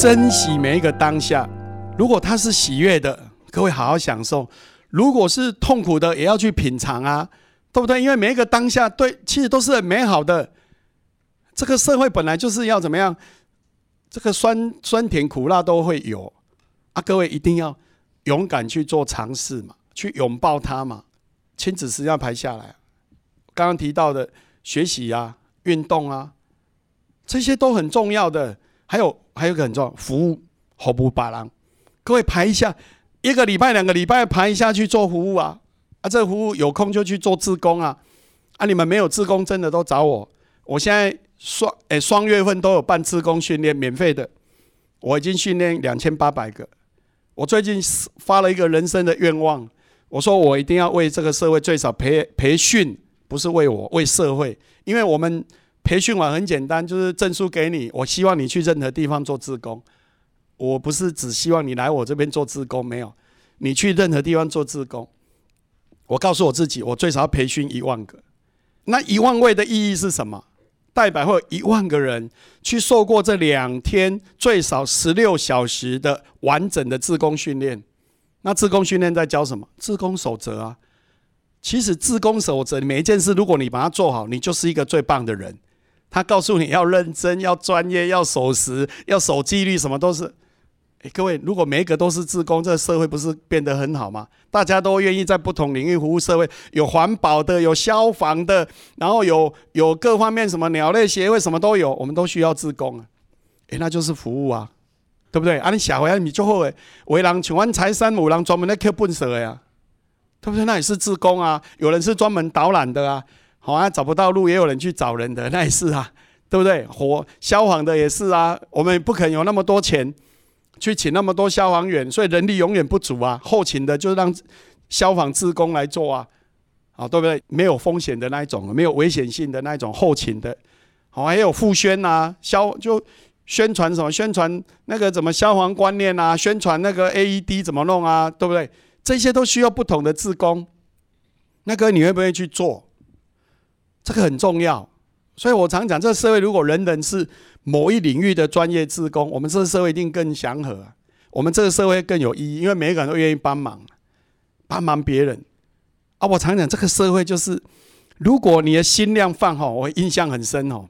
珍惜每一个当下。如果它是喜悦的，各位好好享受；如果是痛苦的，也要去品尝啊，对不对？因为每一个当下，对，其实都是很美好的。这个社会本来就是要怎么样？这个酸酸甜苦辣都会有啊！各位一定要勇敢去做尝试嘛，去拥抱它嘛。亲子时间排下来，刚刚提到的学习啊、运动啊，这些都很重要的。还有还有个很重要，服务毫不把郎，各位排一下，一个礼拜、两个礼拜排一下去做服务啊！啊，这服务有空就去做自工啊！啊，你们没有自工，真的都找我。我现在。双诶，双月份都有办自工训练，免费的。我已经训练两千八百个。我最近发了一个人生的愿望，我说我一定要为这个社会最少培培训，不是为我，为社会。因为我们培训完很简单，就是证书给你。我希望你去任何地方做自工。我不是只希望你来我这边做自工，没有。你去任何地方做自工，我告诉我自己，我最少要培训一万个。那一万位的意义是什么？代表会有一万个人去受过这两天最少十六小时的完整的自工训练。那自工训练在教什么？自工守则啊。其实自工守则每一件事，如果你把它做好，你就是一个最棒的人。他告诉你要认真、要专业、要守时、要守纪律，什么都是。哎，各位，如果每一个都是自工，这个社会不是变得很好吗？大家都愿意在不同领域服务社会，有环保的，有消防的，然后有有各方面什么鸟类协会什么都有，我们都需要自工啊。哎，那就是服务啊，对不对？啊，你下回你就会为人请完财山母人专门来刻笨蛇呀，对不对？那也是自工啊。有人是专门导览的啊，好啊，找不到路也有人去找人的，那也是啊，对不对？火消防的也是啊，我们不可能有那么多钱。去请那么多消防员，所以人力永远不足啊。后勤的就让消防职工来做啊，好对不对？没有风险的那一种，没有危险性的那一种后勤的，好还有副宣啊，消就宣传什么？宣传那个怎么消防观念啊？宣传那个 AED 怎么弄啊？对不对？这些都需要不同的职工。那个你会不会去做？这个很重要。所以我常讲，这个社会如果人人是某一领域的专业职工，我们这个社会一定更祥和，我们这个社会更有意义，因为每一个人都愿意帮忙，帮忙别人。啊，我常讲，这个社会就是，如果你的心量放好，我印象很深哦。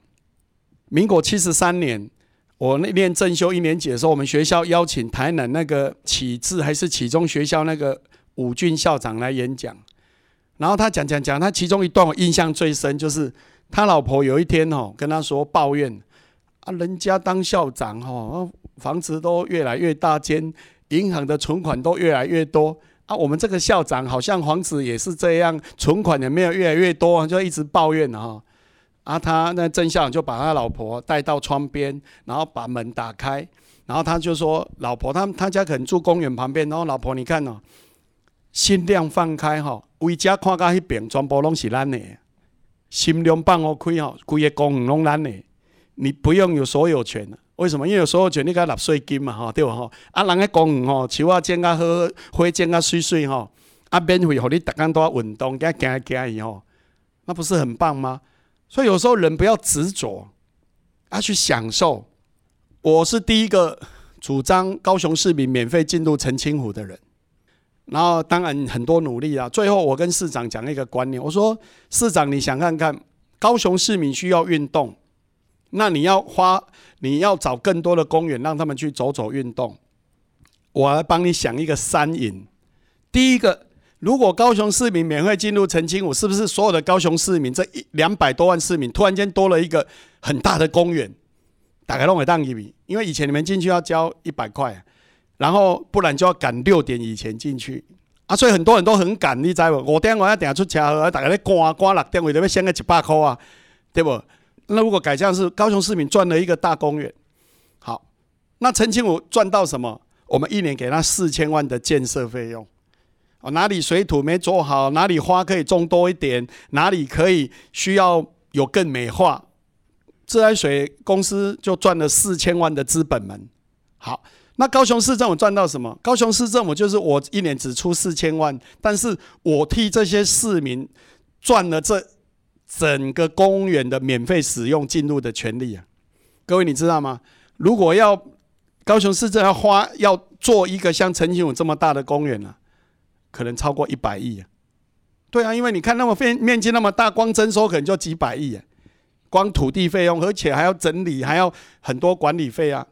民国七十三年，我那念正修一年级的时候，我们学校邀请台南那个启智还是启中学校那个武俊校长来演讲，然后他讲讲讲，他其中一段我印象最深就是。他老婆有一天哦跟他说抱怨啊，人家当校长哈，房子都越来越大间，银行的存款都越来越多啊。我们这个校长好像房子也是这样，存款也没有越来越多，就一直抱怨哈。啊，他那郑校长就把他老婆带到窗边，然后把门打开，然后他就说：“老婆，他他家可能住公园旁边，然后老婆你看哦，心量放开哈，为家看到迄边全部拢是咱的。”心量放我开吼，规个公园拢咱的，你不用有所有权为什么？因为有所有权，你甲纳税金嘛，吼，对吧？吼，啊，人喺公园吼，树啊剪啊好，花剪啊水水吼，啊，免费互你逐工都要运动，加行行伊吼，那不是很棒吗？所以有时候人不要执着，要去享受。我是第一个主张高雄市民免费进入澄清湖的人。然后当然很多努力啊，最后我跟市长讲一个观念，我说市长你想看看高雄市民需要运动，那你要花你要找更多的公园让他们去走走运动，我来帮你想一个三赢。第一个，如果高雄市民免费进入澄清湖，是不是所有的高雄市民这一两百多万市民突然间多了一个很大的公园？打开弄会当一笔，因为以前你们进去要交一百块。然后不然就要赶六点以前进去啊，所以很多人都很赶，你知无？五点我要等下出车祸，大家咧赶赶六点，为着要先个一百块啊，对不？那如果改这样是高雄市民赚了一个大公园，好，那陈清武赚到什么？我们一年给他四千万的建设费用，哦，哪里水土没做好，哪里花可以种多一点，哪里可以需要有更美化，自来水公司就赚了四千万的资本门，好。那高雄市政府赚到什么？高雄市政府就是我一年只出四千万，但是我替这些市民赚了这整个公园的免费使用进入的权利啊！各位你知道吗？如果要高雄市政要花要做一个像陈景武这么大的公园啊，可能超过一百亿啊。对啊，因为你看那么面面积那么大，光征收可能就几百亿啊，光土地费用，而且还要整理，还要很多管理费啊。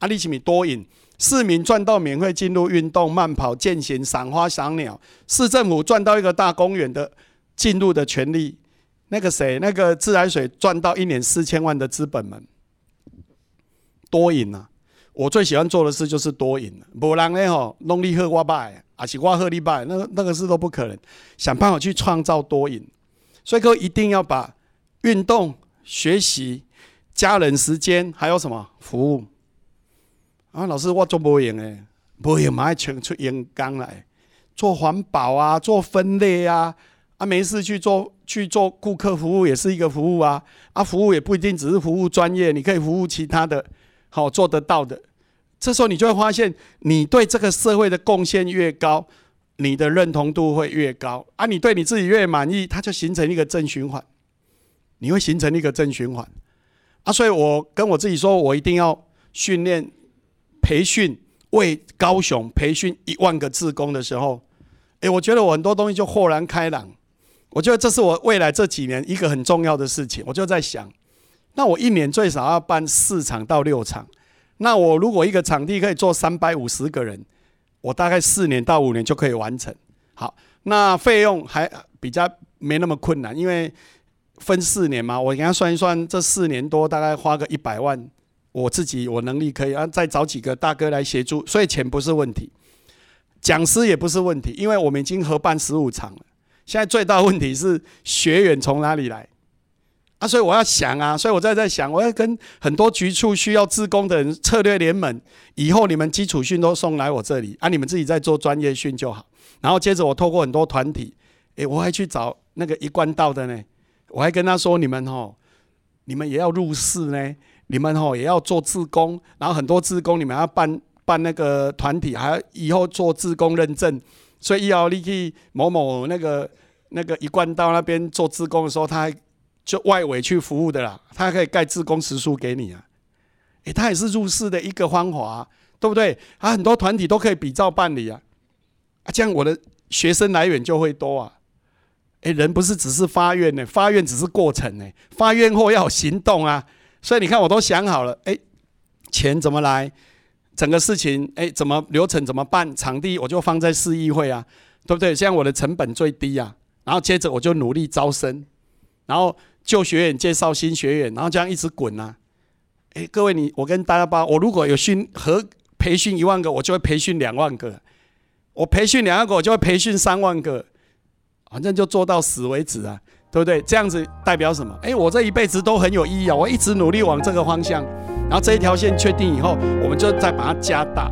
阿里奇米多赢，市民赚到免费进入运动、慢跑、健行、赏花、赏鸟，市政府赚到一个大公园的进入的权利。那个谁，那个自来水赚到一年四千万的资本们，多赢啊！我最喜欢做的事就是多赢了。不然呢吼，弄力喝我败，还是我喝你败，那个那个事都不可能。想办法去创造多赢，所以各位一定要把运动、学习、家人时间，还有什么服务啊？老师，我做不赢诶，不赢嘛，全出阳刚来做环保啊，做分类啊。啊，没事去做去做顾客服务也是一个服务啊！啊，服务也不一定只是服务专业，你可以服务其他的，好做得到的。这时候你就会发现，你对这个社会的贡献越高，你的认同度会越高啊！你对你自己越满意，它就形成一个正循环，你会形成一个正循环啊！所以我跟我自己说，我一定要训练、培训，为高雄培训一万个志工的时候，诶，我觉得我很多东西就豁然开朗。我觉得这是我未来这几年一个很重要的事情。我就在想，那我一年最少要办四场到六场。那我如果一个场地可以坐三百五十个人，我大概四年到五年就可以完成。好，那费用还比较没那么困难，因为分四年嘛。我给他算一算，这四年多大概花个一百万，我自己我能力可以啊，再找几个大哥来协助，所以钱不是问题，讲师也不是问题，因为我们已经合办十五场了。现在最大问题是学员从哪里来啊？所以我要想啊，所以我在在想，我要跟很多局处需要自工的人策略联盟，以后你们基础训都送来我这里啊，你们自己在做专业训就好。然后接着我透过很多团体，诶，我还去找那个一贯道的呢，我还跟他说，你们吼，你们也要入市呢，你们吼也要做自工，然后很多自工你们要办办那个团体，还要以后做自工认证。所以，要你去某某那个那个一贯道那边做自工的时候，他还就外围去服务的啦，他可以盖自工时数给你啊。诶，他也是入市的一个方法，对不对？啊，很多团体都可以比照办理啊。啊，这样我的学生来源就会多啊。诶，人不是只是发愿呢，发愿只是过程呢，发愿后要行动啊。所以你看，我都想好了，诶，钱怎么来？整个事情，哎，怎么流程怎么办？场地我就放在市议会啊，对不对？这样我的成本最低啊。然后接着我就努力招生，然后旧学员介绍新学员，然后这样一直滚啊。哎，各位你，我跟大家报，我如果有训和培训一万个，我就会培训两万个；我培训两万个，我就会培训三万个。反正就做到死为止啊，对不对？这样子代表什么？哎，我这一辈子都很有意义啊，我一直努力往这个方向。然后这一条线确定以后，我们就再把它加大。